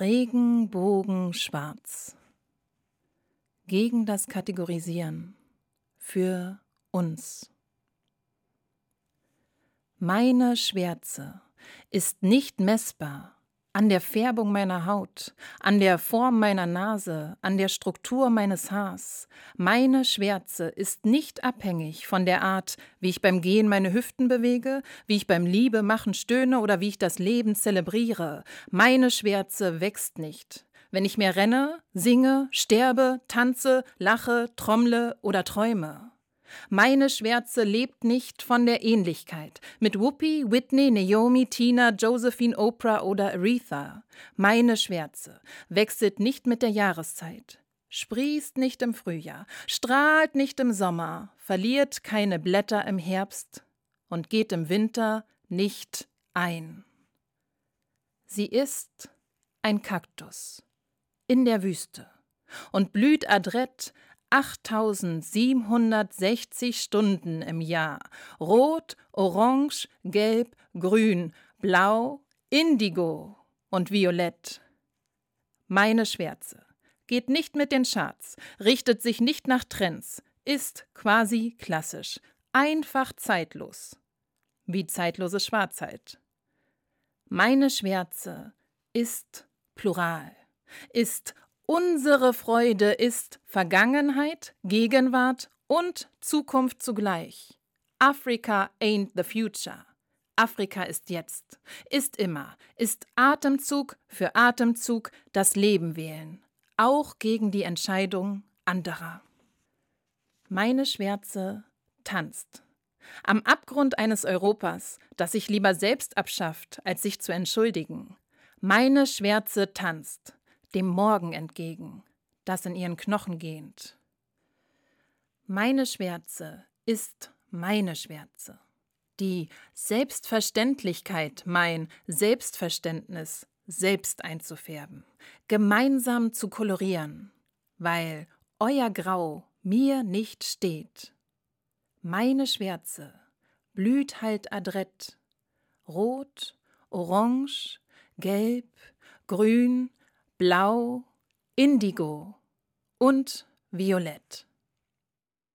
Regenbogenschwarz. Gegen das Kategorisieren. Für uns. Meine Schwärze ist nicht messbar an der Färbung meiner Haut, an der Form meiner Nase, an der Struktur meines Haars. Meine Schwärze ist nicht abhängig von der Art, wie ich beim Gehen meine Hüften bewege, wie ich beim Liebe machen stöhne oder wie ich das Leben zelebriere. Meine Schwärze wächst nicht. Wenn ich mehr renne, singe, sterbe, tanze, lache, trommle oder träume. Meine Schwärze lebt nicht von der Ähnlichkeit mit Whoopi, Whitney, Naomi, Tina, Josephine, Oprah oder Aretha. Meine Schwärze wechselt nicht mit der Jahreszeit, sprießt nicht im Frühjahr, strahlt nicht im Sommer, verliert keine Blätter im Herbst und geht im Winter nicht ein. Sie ist ein Kaktus in der Wüste und blüht adrett 8760 Stunden im Jahr. Rot, Orange, Gelb, Grün, Blau, Indigo und Violett. Meine Schwärze geht nicht mit den Charts, richtet sich nicht nach Trends, ist quasi klassisch, einfach zeitlos. Wie zeitlose Schwarzheit. Meine Schwärze ist plural, ist Unsere Freude ist Vergangenheit, Gegenwart und Zukunft zugleich. Africa ain't the future. Afrika ist jetzt, ist immer, ist Atemzug für Atemzug das Leben wählen, auch gegen die Entscheidung anderer. Meine Schwärze tanzt. Am Abgrund eines Europas, das sich lieber selbst abschafft, als sich zu entschuldigen. Meine Schwärze tanzt dem Morgen entgegen, das in ihren Knochen gähnt. Meine Schwärze ist meine Schwärze. Die Selbstverständlichkeit, mein Selbstverständnis selbst einzufärben, gemeinsam zu kolorieren, weil euer Grau mir nicht steht. Meine Schwärze blüht halt adrett, rot, orange, gelb, grün, Blau, Indigo und Violett.